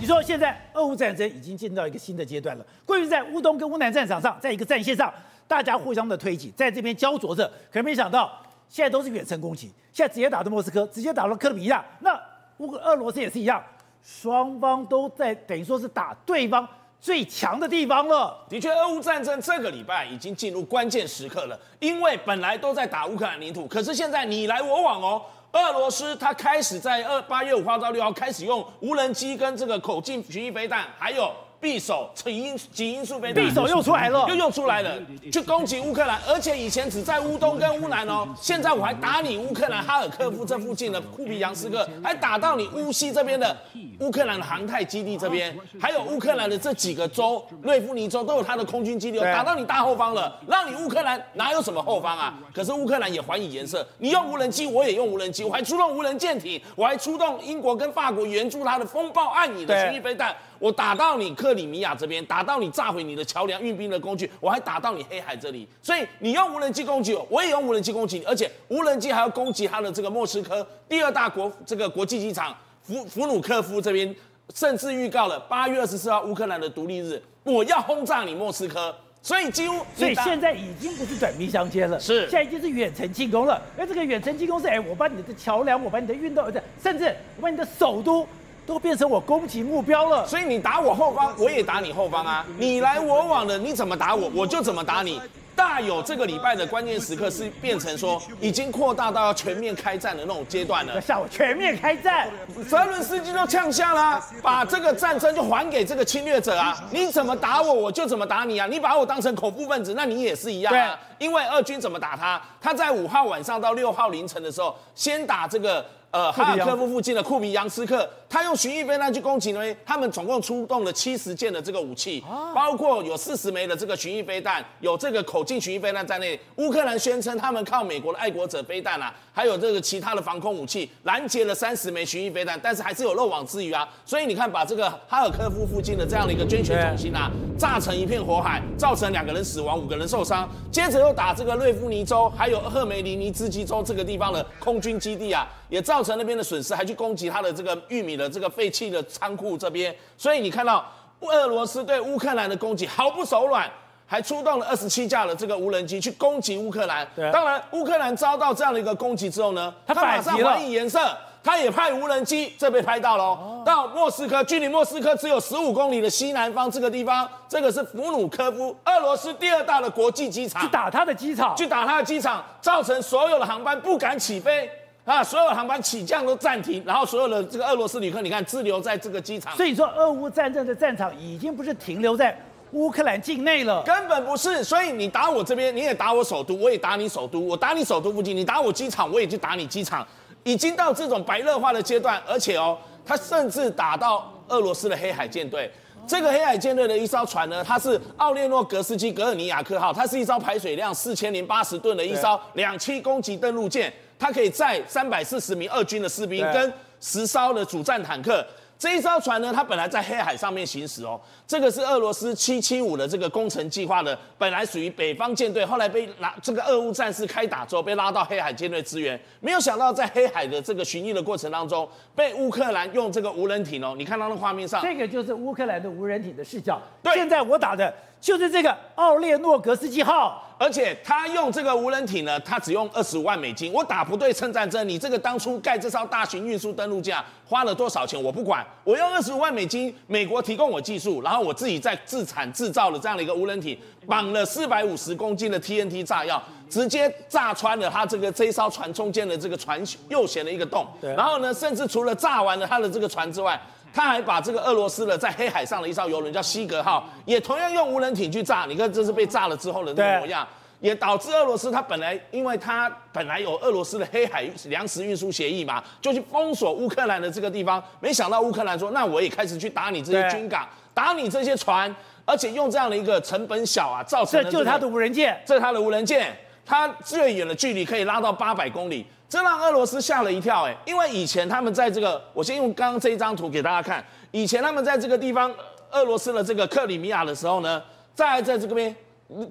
你说现在俄乌战争已经进到一个新的阶段了。过去在乌东跟乌南战场上，在一个战线上，大家互相的推挤，在这边焦灼着。可是没想到，现在都是远程攻击，现在直接打到莫斯科，直接打到克里米亚。那乌俄罗斯也是一样，双方都在等于说是打对方最强的地方了。的确，俄乌战争这个礼拜已经进入关键时刻了，因为本来都在打乌克兰领土，可是现在你来我往哦。俄罗斯它开始在二八月五号到六号开始用无人机跟这个口径巡弋飞弹，还有。匕首、极音、极音速飞弹，匕首又出来了，又用出来了，去攻击乌克兰，而且以前只在乌东跟乌南哦，现在我还打你乌克兰哈尔科夫这附近的库皮扬斯克，还打到你乌西这边的乌克兰的航太基地这边，还有乌克兰的这几个州，瑞夫尼州都有他的空军基地，打到你大后方了，让你乌克兰哪有什么后方啊？可是乌克兰也还以颜色，你用无人机，我也用无人机，我还出动无人舰艇，我还出动英国跟法国援助他的风暴暗影的巡弋飞弹。我打到你克里米亚这边，打到你炸毁你的桥梁、运兵的工具，我还打到你黑海这里。所以你用无人机攻击我，我也用无人机攻击你，而且无人机还要攻击他的这个莫斯科第二大国这个国际机场弗弗努克夫这边，甚至预告了八月二十四号乌克兰的独立日，我要轰炸你莫斯科。所以几乎，所以现在已经不是短兵相接了，是现在已经是远程进攻了。而这个远程进攻是，哎，我把你的桥梁，我把你的运动，甚至我把你的首都。都变成我攻击目标了，所以你打我后方，我也打你后方啊！你来我往的，你怎么打我，我就怎么打你。大有这个礼拜的关键时刻是变成说，已经扩大到要全面开战的那种阶段了。吓我全面开战，泽伦斯基都呛下了，把这个战争就还给这个侵略者啊！你怎么打我，我就怎么打你啊！你把我当成恐怖分子，那你也是一样啊！因为俄军怎么打他？他在五号晚上到六号凌晨的时候，先打这个。呃，哈尔科夫附近的库皮扬斯克，他用巡弋飞弹去攻击呢。他们总共出动了七十件的这个武器，包括有四十枚的这个巡弋飞弹，有这个口径巡弋飞弹在内。乌克兰宣称他们靠美国的爱国者飞弹啊，还有这个其他的防空武器拦截了三十枚巡弋飞弹，但是还是有漏网之鱼啊。所以你看，把这个哈尔科夫附近的这样的一个捐血中心啊，炸成一片火海，造成两个人死亡，五个人受伤。接着又打这个瑞夫尼州，还有赫梅尼尼兹基州这个地方的空军基地啊，也造。成那边的损失，还去攻击他的这个玉米的这个废弃的仓库这边，所以你看到俄罗斯对乌克兰的攻击毫不手软，还出动了二十七架的这个无人机去攻击乌克兰。对，当然乌克兰遭到这样的一个攻击之后呢，他马上还以颜色，他也派无人机，这被拍到了哦，到莫斯科，距离莫斯科只有十五公里的西南方这个地方，这个是弗努科夫，俄罗斯第二大的国际机场，去打他的机场，去打他的机场，造成所有的航班不敢起飞。啊！所有航班起降都暂停，然后所有的这个俄罗斯旅客，你看滞留在这个机场。所以说，俄乌战争的战场已经不是停留在乌克兰境内了，根本不是。所以你打我这边，你也打我首都，我也打你首都，我打你首都附近，你打我机场，我也去打你机场，已经到这种白热化的阶段。而且哦，他甚至打到俄罗斯的黑海舰队。这个黑海舰队的一艘船呢，它是奥列诺格斯基格尔尼亚克号，它是一艘排水量四千零八十吨的一艘两栖攻击登陆舰。它可以载三百四十名俄军的士兵跟十艘的主战坦克。这一艘船呢，它本来在黑海上面行驶哦。这个是俄罗斯七七五的这个工程计划的，本来属于北方舰队，后来被拉这个俄乌战事开打之后被拉到黑海舰队支援。没有想到在黑海的这个巡弋的过程当中，被乌克兰用这个无人艇哦，你看到那画面上，这个就是乌克兰的无人艇的视角。对，现在我打的就是这个奥列诺格斯基号。而且他用这个无人艇呢，他只用二十五万美金。我打不对称战争，你这个当初盖这艘大型运输登陆舰花了多少钱？我不管，我用二十五万美金，美国提供我技术，然后我自己再自产制造了这样的一个无人艇，绑了四百五十公斤的 TNT 炸药，直接炸穿了他这个这艘船中间的这个船右舷的一个洞。然后呢，甚至除了炸完了他的这个船之外，他还把这个俄罗斯的在黑海上的一艘游轮叫西格号，也同样用无人艇去炸。你看，这是被炸了之后的那个模样，也导致俄罗斯他本来，因为他本来有俄罗斯的黑海粮食运输协议嘛，就去封锁乌克兰的这个地方。没想到乌克兰说，那我也开始去打你这些军港，打你这些船，而且用这样的一个成本小啊，造成、这就是他的无人舰，这是他的无人舰，它最远的距离可以拉到八百公里。这让俄罗斯吓了一跳，哎，因为以前他们在这个，我先用刚刚这一张图给大家看，以前他们在这个地方，俄罗斯的这个克里米亚的时候呢，在在这个边，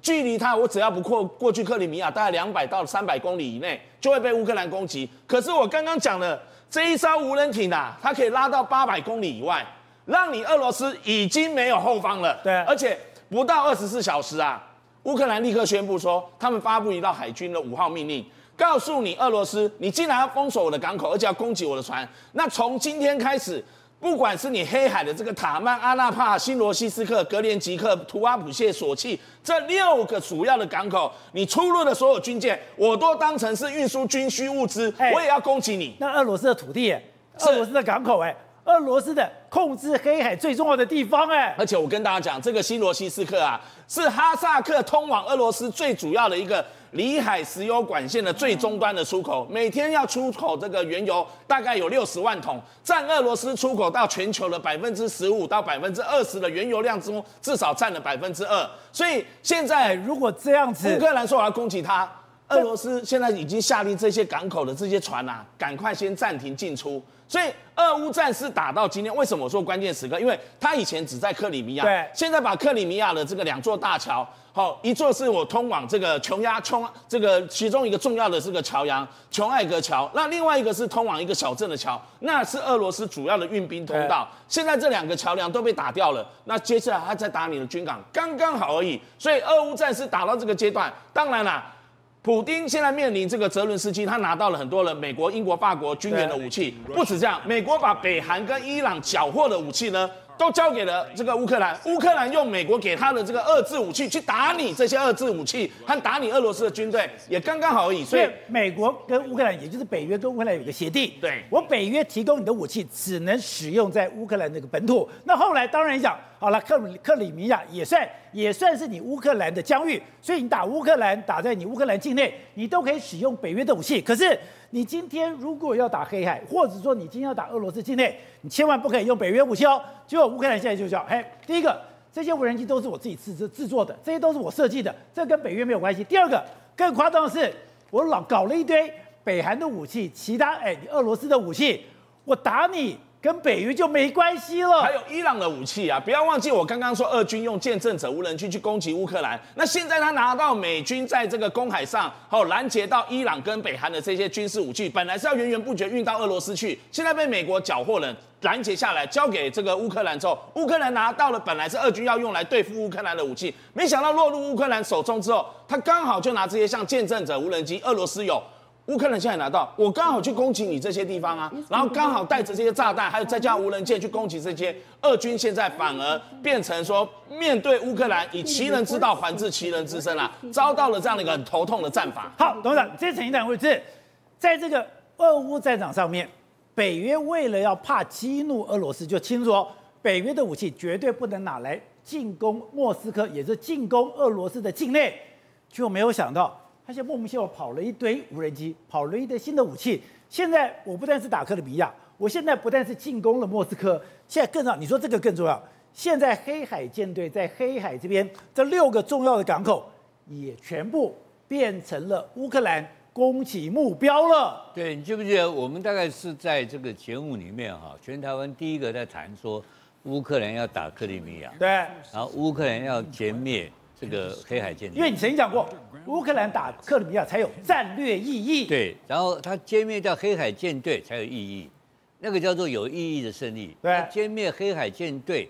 距离它我只要不过过去克里米亚，大概两百到三百公里以内，就会被乌克兰攻击。可是我刚刚讲的这一艘无人艇啊，它可以拉到八百公里以外，让你俄罗斯已经没有后方了。对，而且不到二十四小时啊，乌克兰立刻宣布说，他们发布一道海军的五号命令，告诉你俄罗斯，你既然要封锁我的港口，而且要攻击我的船，那从今天开始。不管是你黑海的这个塔曼、阿纳帕、新罗西斯克、格连吉克、图阿普谢、索契这六个主要的港口，你出入的所有军舰，我都当成是运输军需物资，我也要攻击你。那俄罗斯的土地，俄罗斯的港口，哎，俄罗斯的控制黑海最重要的地方，哎，而且我跟大家讲，这个新罗西斯克啊，是哈萨克通往俄罗斯最主要的一个。里海石油管线的最终端的出口，每天要出口这个原油大概有六十万桶，占俄罗斯出口到全球的百分之十五到百分之二十的原油量中，至少占了百分之二。所以现在如果这样子，乌克兰说我要攻击他，俄罗斯现在已经下令这些港口的这些船啊，赶快先暂停进出。所以俄乌战事打到今天，为什么我说关键时刻？因为他以前只在克里米亚，对，现在把克里米亚的这个两座大桥。好，一座是我通往这个琼崖琼这个其中一个重要的这个桥梁琼艾格桥，那另外一个是通往一个小镇的桥，那是俄罗斯主要的运兵通道。现在这两个桥梁都被打掉了，那接下来他再打你的军港，刚刚好而已。所以俄乌战事打到这个阶段，当然啦，普丁现在面临这个泽伦斯基，他拿到了很多的美国、英国、法国军援的武器，不止这样，美国把北韩跟伊朗缴获的武器呢，都交给了这个乌克兰，乌克兰用美国给他的这个二制武器去打你这些二制武器，和打你俄罗斯的军队，也刚刚好而已。所以美国跟乌克兰，也就是北约跟乌克兰有个协定，对，我北约提供你的武器只能使用在乌克兰那个本土。那后来当然讲，好了，克克里米亚也算也算是你乌克兰的疆域，所以你打乌克兰，打在你乌克兰境内，你都可以使用北约的武器。可是你今天如果要打黑海，或者说你今天要打俄罗斯境内，你千万不可以用北约武器哦。结果乌克兰现在就叫，嘿，第一个，这些无人机都是我自己制制制作的，这些都是我设计的，这跟北约没有关系。第二个，更夸张的是，我老搞了一堆北韩的武器，其他哎，俄罗斯的武器，我打你。跟北约就没关系了。还有伊朗的武器啊，不要忘记我刚刚说，俄军用见证者无人机去攻击乌克兰。那现在他拿到美军在这个公海上，哦，拦截到伊朗跟北韩的这些军事武器，本来是要源源不绝运到俄罗斯去，现在被美国缴获了，拦截下来交给这个乌克兰之后，乌克兰拿到了本来是俄军要用来对付乌克兰的武器，没想到落入乌克兰手中之后，他刚好就拿这些像见证者无人机，俄罗斯有。乌克兰现在拿到，我刚好去攻击你这些地方啊，然后刚好带着这些炸弹，还有再加无人舰去攻击这些俄军，现在反而变成说，面对乌克兰以其人之道还治其人之身啊，遭到了这样的一个很头痛的战法。好，董事长，这成一段位置，在这个俄乌战场上面，北约为了要怕激怒俄罗斯，就清楚哦，北约的武器绝对不能拿来进攻莫斯科，也是进攻俄罗斯的境内，就没有想到。他现在莫名其妙跑了一堆无人机，跑了一堆新的武器。现在我不但是打克里米亚，我现在不但是进攻了莫斯科，现在更重要。你说这个更重要？现在黑海舰队在黑海这边，这六个重要的港口也全部变成了乌克兰攻击目标了。对，你记不记得我们大概是在这个节目里面哈，全台湾第一个在谈说乌克兰要打克里米亚，对，然后乌克兰要歼灭这个黑海舰队，因为你曾经讲过。乌克兰打克里米亚才有战略意义。对，然后他歼灭掉黑海舰队才有意义，那个叫做有意义的胜利。对，歼灭黑海舰队，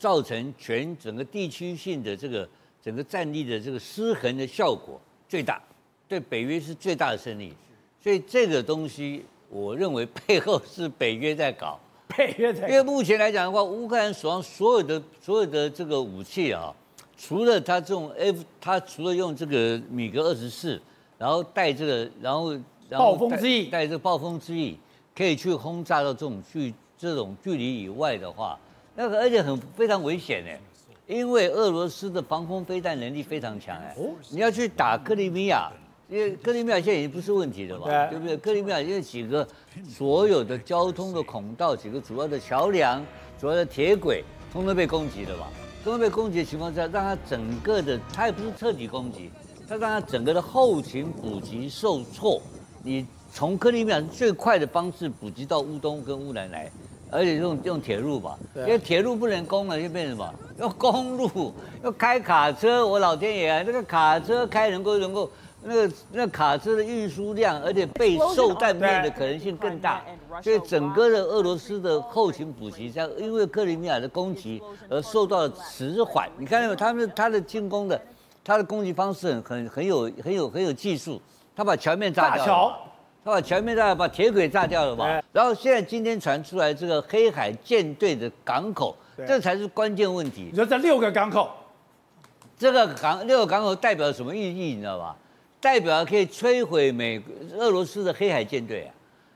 造成全整个地区性的这个整个战力的这个失衡的效果最大，对北约是最大的胜利。所以这个东西，我认为背后是北约在搞。北约在搞。因为目前来讲的话，乌克兰手上所有的所有的这个武器啊。除了他这种 F，他除了用这个米格二十四，然后带这个，然后暴风之翼，带这个暴风之翼，可以去轰炸到这种距这种距离以外的话，那个而且很非常危险哎，因为俄罗斯的防空飞弹能力非常强哎，你要去打克里米亚，因为克里米亚现在已经不是问题了嘛，对。不对？克里米亚因为几个所有的交通的孔道，几个主要的桥梁，主要的铁轨，通通被攻击了嘛。都被攻击的情况下，让他整个的，他也不是彻底攻击，他让他整个的后勤补给受挫。你从克里米亚是最快的方式补给到乌东跟乌南来，而且用用铁路吧，因为铁路不能攻了，就变成什么？用公路，要开卡车。我老天爷啊，那个卡车开能够能够，那个那个卡车的运输量，而且被受弹面的可能性更大。所以整个的俄罗斯的后勤补给，在因为克里米亚的攻击而受到了迟缓。你看到没有？他们他的进攻的，他的攻击方式很很很有很有很有技术。他把桥面炸掉了，他把桥面炸掉，把铁轨炸掉了嘛。然后现在今天传出来这个黑海舰队的港口，这才是关键问题。你说这六个港口，这个港六个港口代表什么意义？你知道吧？代表可以摧毁美俄罗斯的黑海舰队啊，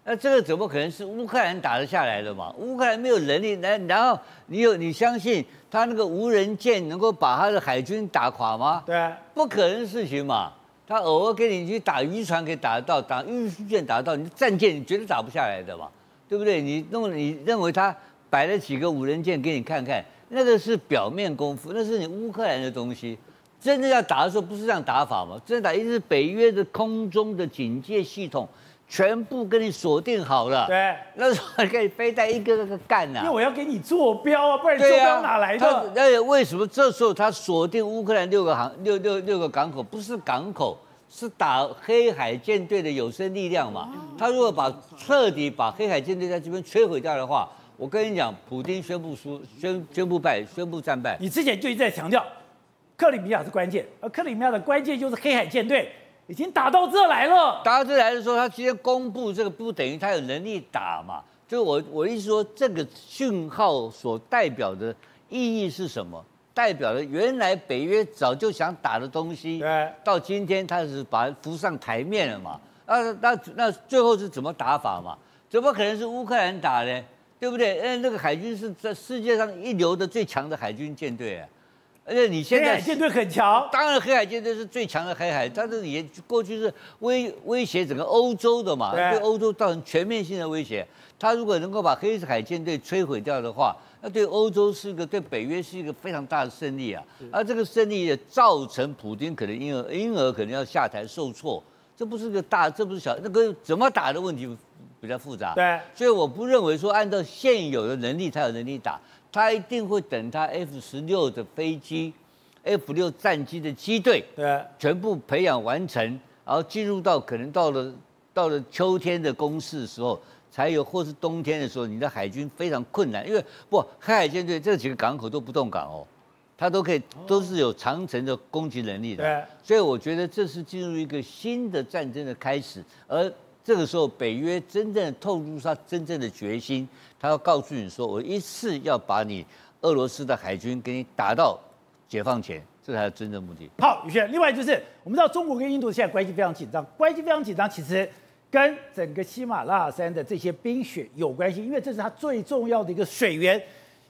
那这个怎么可能是乌克兰打得下来的嘛？乌克兰没有能力，然然后你有你相信他那个无人舰能够把他的海军打垮吗？对，不可能的事情嘛。他偶尔给你去打渔船可以打得到，打运输舰打得到，你战舰你绝对打不下来的嘛，对不对？你弄你认为他摆了几个无人舰给你看看，那个是表面功夫，那是你乌克兰的东西。真的要打的时候，不是这样打法嘛？真的打一定是北约的空中的警戒系统全部跟你锁定好了。对，那时候可以飞弹一个个干呐。因为我要给你坐标啊，不然坐标哪来的？而且为什么这时候他锁定乌克兰六个航六六六个港口？不是港口，是打黑海舰队的有生力量嘛？他如果把彻底把黑海舰队在这边摧毁掉的话，我跟你讲，普京宣布输，宣宣布败，宣布战败。你之前就一直在强调。克里米亚是关键，而克里米亚的关键就是黑海舰队已经打到这来了。打到这来的时候，他直接公布这个，不等于他有能力打嘛？就我我意思说，这个讯号所代表的意义是什么？代表了原来北约早就想打的东西，到今天他是把它浮上台面了嘛？那那那最后是怎么打法嘛？怎么可能是乌克兰打呢？对不对？嗯，那个海军是在世界上一流的最强的海军舰队啊。而且你现在黑海舰队很强，当然黑海舰队是最强的黑海，但是也过去是威威胁整个欧洲的嘛，对欧洲造成全面性的威胁。他如果能够把黑海舰队摧毁掉的话，那对欧洲是一个对北约是一个非常大的胜利啊。而这个胜利也造成普京可能因而因而可能要下台受挫，这不是个大，这不是小，那个怎么打的问题比较复杂。对，所以我不认为说按照现有的能力才有能力打。他一定会等他 F 十六的飞机，F 六战机的机队，对，全部培养完成，然后进入到可能到了到了秋天的攻势的时候，才有，或是冬天的时候，你的海军非常困难，因为不黑海舰队这几个港口都不动港哦，它都可以都是有长程的攻击能力的，对，所以我觉得这是进入一个新的战争的开始，而这个时候北约真正透露他真正的决心。他要告诉你说，我一次要把你俄罗斯的海军给你打到解放前，这才是真正目的。好，宇轩，另外就是我们知道中国跟印度现在关系非常紧张，关系非常紧张，其实跟整个喜马拉雅山的这些冰雪有关系，因为这是它最重要的一个水源。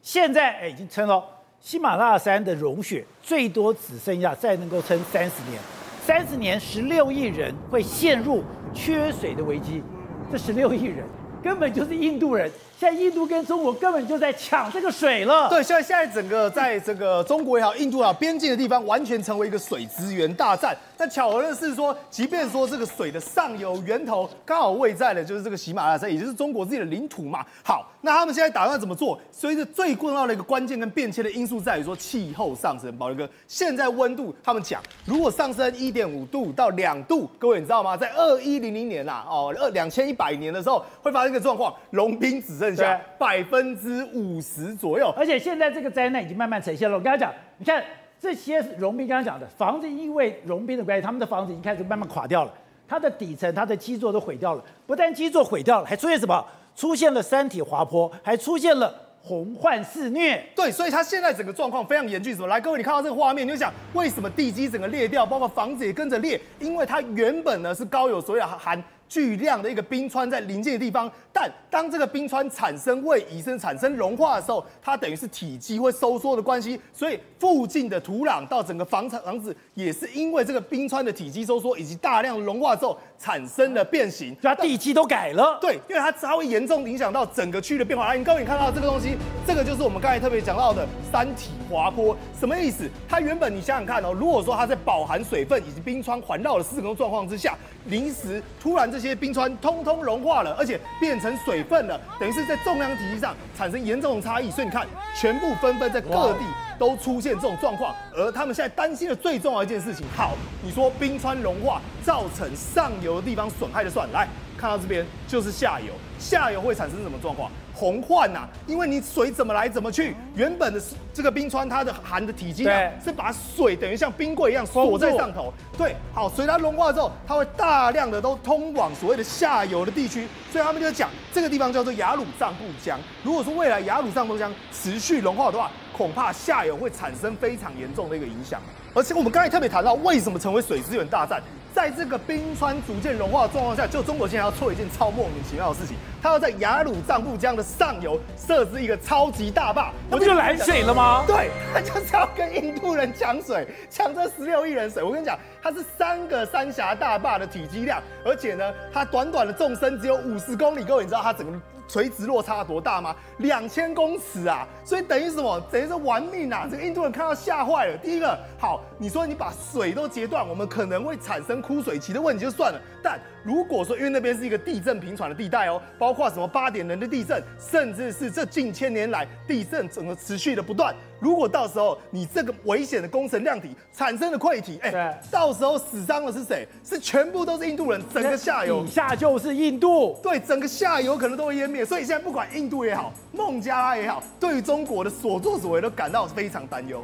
现在哎，已经称了喜马拉雅山的融雪最多只剩下再能够撑三十年，三十年十六亿人会陷入缺水的危机，这十六亿人根本就是印度人。现在印度跟中国根本就在抢这个水了。对，现在现在整个在这个中国也好，印度也好，边境的地方完全成为一个水资源大战。那巧合的是说，即便说这个水的上游源头刚好位在的就是这个喜马拉雅山，也就是中国自己的领土嘛。好，那他们现在打算怎么做？所以，最重要的一个关键跟变迁的因素在于说气候上升。宝杰哥，现在温度他们讲，如果上升一点五度到两度，各位你知道吗？在二一零零年呐、啊，哦，二两千一百年的时候会发生一个状况，融冰只剩。剩下百分之五十左右，而且现在这个灾难已经慢慢呈现了。我跟他讲，你看这些融冰，刚刚讲的房子，因为融冰的关系，他们的房子已经开始慢慢垮掉了，它的底层、它的基座都毁掉了。不但基座毁掉了，还出现什么？出现了山体滑坡，还出现了洪患肆虐。对，所以它现在整个状况非常严峻。什么？来，各位，你看到这个画面，你就想，为什么地基整个裂掉，包括房子也跟着裂？因为它原本呢是高有所谓含。巨量的一个冰川在临近的地方，但当这个冰川产生位移、甚至产生融化的时候，它等于是体积会收缩的关系，所以附近的土壤到整个房产房子也是因为这个冰川的体积收缩以及大量融化之后产生了变形，它地基都改了。对，因为它它会严重影响到整个区域的变化。来，你各位你看到这个东西，这个就是我们刚才特别讲到的山体滑坡，什么意思？它原本你想想看哦，如果说它在饱含水分以及冰川环绕的四个状况之下，临时突然这些冰川通通融化了，而且变成水分了，等于是在重量体积上产生严重的差异。所以你看，全部纷纷在各地都出现这种状况，而他们现在担心的最重要一件事情，好，你说冰川融化造成上游的地方损害的算，来看到这边就是下游，下游会产生什么状况？洪患呐，因为你水怎么来怎么去，原本的这个冰川它的含的体积啊，是把水等于像冰柜一样锁在上头。对，好，水它融化之后，它会大量的都通往所谓的下游的地区，所以他们就讲这个地方叫做雅鲁藏布江。如果说未来雅鲁藏布江持续融化的话，恐怕下游会产生非常严重的一个影响。而且我们刚才特别谈到，为什么成为水资源大战？在这个冰川逐渐融化的状况下，就中国现在要做一件超莫名其妙的事情，它要在雅鲁藏布江的上游设置一个超级大坝，不就来水了吗？对，它就是要跟印度人抢水，抢这十六亿人水。我跟你讲，它是三个三峡大坝的体积量，而且呢，它短短的纵深只有五十公里，各位你知道它整个。垂直落差多大吗？两千公尺啊！所以等于什么？等于是玩命啊！这个印度人看到吓坏了。第一个，好，你说你把水都截断，我们可能会产生枯水期的问题就算了。但如果说，因为那边是一个地震频传的地带哦，包括什么八点零的地震，甚至是这近千年来地震整个持续的不断。如果到时候你这个危险的工程量体产生了溃体，哎，对，到时候死伤的是谁？是全部都是印度人，整个下游底下就是印度，对，整个下游可能都会湮灭。所以现在不管印度也好，孟加拉也好，对于中国的所作所为都感到非常担忧。